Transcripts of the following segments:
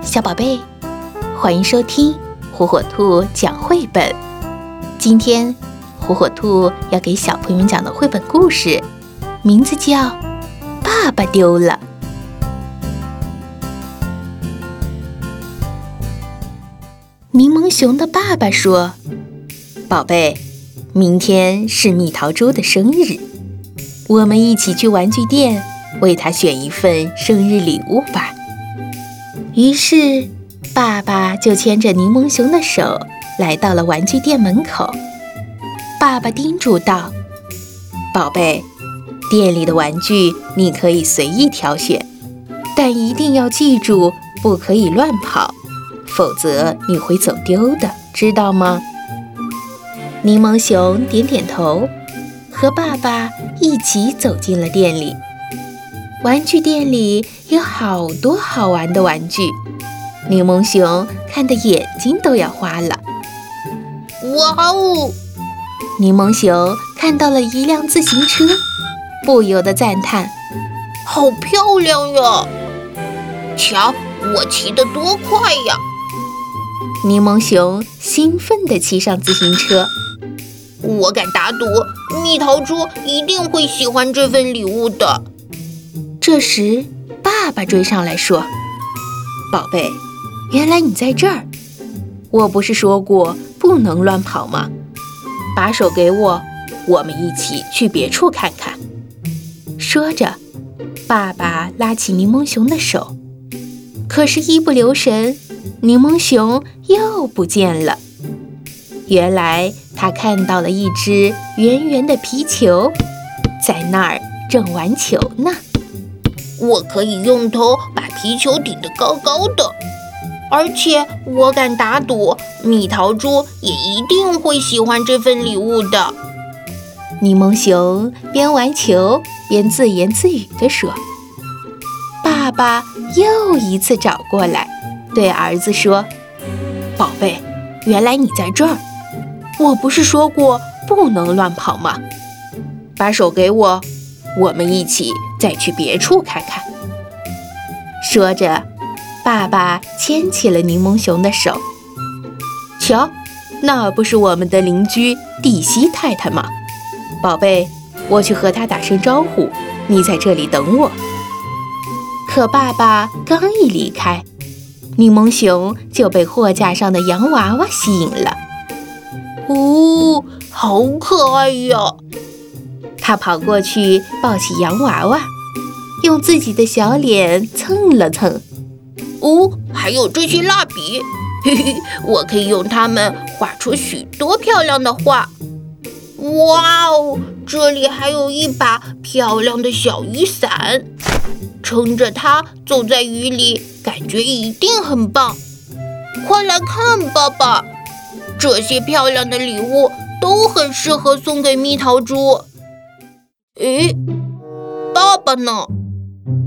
小宝贝，欢迎收听火火兔讲绘本。今天，火火兔要给小朋友讲的绘本故事，名字叫《爸爸丢了》。柠檬熊的爸爸说：“宝贝，明天是蜜桃猪的生日，我们一起去玩具店为他选一份生日礼物吧。”于是，爸爸就牵着柠檬熊的手来到了玩具店门口。爸爸叮嘱道：“宝贝，店里的玩具你可以随意挑选，但一定要记住，不可以乱跑，否则你会走丢的，知道吗？”柠檬熊点点头，和爸爸一起走进了店里。玩具店里有好多好玩的玩具，柠檬熊看的眼睛都要花了。哇哦！柠檬熊看到了一辆自行车，不由得赞叹：“好漂亮呀！瞧，我骑得多快呀！”柠檬熊兴奋地骑上自行车。我敢打赌，蜜桃猪一定会喜欢这份礼物的。这时，爸爸追上来说：“宝贝，原来你在这儿！我不是说过不能乱跑吗？把手给我，我们一起去别处看看。”说着，爸爸拉起柠檬熊的手，可是，一不留神，柠檬熊又不见了。原来，他看到了一只圆圆的皮球，在那儿正玩球呢。我可以用头把皮球顶得高高的，而且我敢打赌，蜜桃猪也一定会喜欢这份礼物的。柠檬熊边玩球边自言自语地说：“爸爸又一次找过来，对儿子说：‘宝贝，原来你在这儿！我不是说过不能乱跑吗？把手给我。’”我们一起再去别处看看。说着，爸爸牵起了柠檬熊的手。瞧，那不是我们的邻居蒂西太太吗？宝贝，我去和她打声招呼，你在这里等我。可爸爸刚一离开，柠檬熊就被货架上的洋娃娃吸引了。哦，好可爱呀！他跑过去抱起洋娃娃，用自己的小脸蹭了蹭。哦，还有这些蜡笔，嘿嘿，我可以用它们画出许多漂亮的画。哇哦，这里还有一把漂亮的小雨伞，撑着它走在雨里，感觉一定很棒。快来看，爸爸，这些漂亮的礼物都很适合送给蜜桃猪。诶，爸爸呢？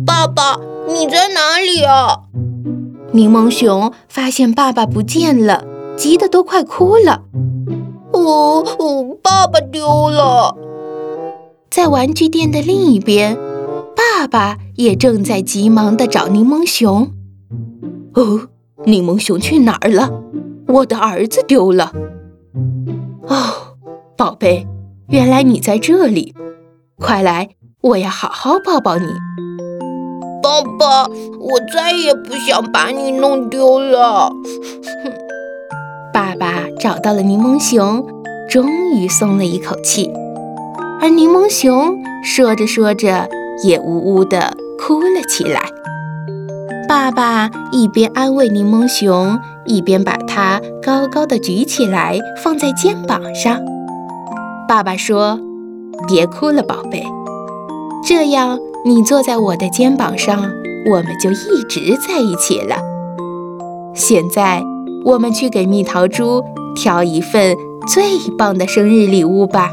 爸爸，你在哪里啊？柠檬熊发现爸爸不见了，急得都快哭了。哦哦，爸爸丢了！在玩具店的另一边，爸爸也正在急忙地找柠檬熊。哦，柠檬熊去哪儿了？我的儿子丢了。哦，宝贝，原来你在这里。快来，我要好好抱抱你，爸爸，我再也不想把你弄丢了。爸爸找到了柠檬熊，终于松了一口气。而柠檬熊说着说着，也呜呜地哭了起来。爸爸一边安慰柠檬熊，一边把它高高的举起来，放在肩膀上。爸爸说。别哭了，宝贝。这样，你坐在我的肩膀上，我们就一直在一起了。现在，我们去给蜜桃猪挑一份最棒的生日礼物吧。